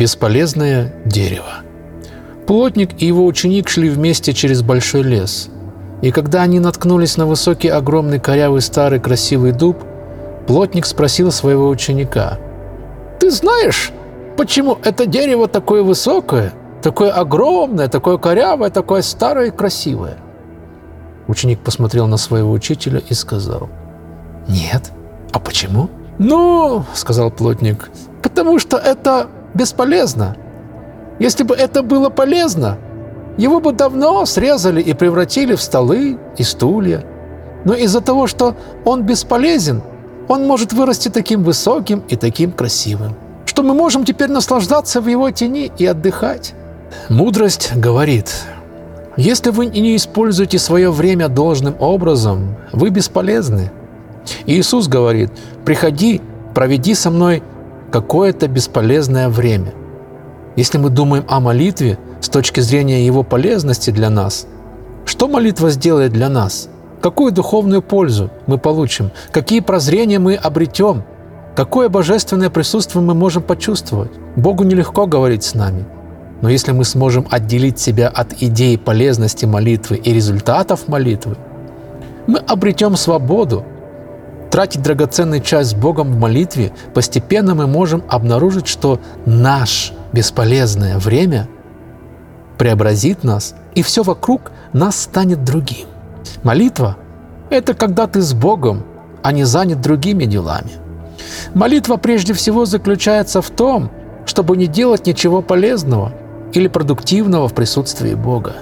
Бесполезное дерево. Плотник и его ученик шли вместе через большой лес. И когда они наткнулись на высокий, огромный, корявый, старый, красивый дуб, плотник спросил своего ученика, «Ты знаешь, почему это дерево такое высокое, такое огромное, такое корявое, такое старое и красивое?» Ученик посмотрел на своего учителя и сказал, «Нет. А почему?» «Ну, — сказал плотник, — потому что это бесполезно. Если бы это было полезно, его бы давно срезали и превратили в столы и стулья. Но из-за того, что он бесполезен, он может вырасти таким высоким и таким красивым, что мы можем теперь наслаждаться в его тени и отдыхать. Мудрость говорит, если вы не используете свое время должным образом, вы бесполезны. Иисус говорит, приходи, проведи со мной какое-то бесполезное время. Если мы думаем о молитве с точки зрения его полезности для нас, что молитва сделает для нас? Какую духовную пользу мы получим? Какие прозрения мы обретем? Какое божественное присутствие мы можем почувствовать? Богу нелегко говорить с нами. Но если мы сможем отделить себя от идеи полезности молитвы и результатов молитвы, мы обретем свободу, тратить драгоценный час с Богом в молитве, постепенно мы можем обнаружить, что наше бесполезное время преобразит нас, и все вокруг нас станет другим. Молитва – это когда ты с Богом, а не занят другими делами. Молитва прежде всего заключается в том, чтобы не делать ничего полезного или продуктивного в присутствии Бога.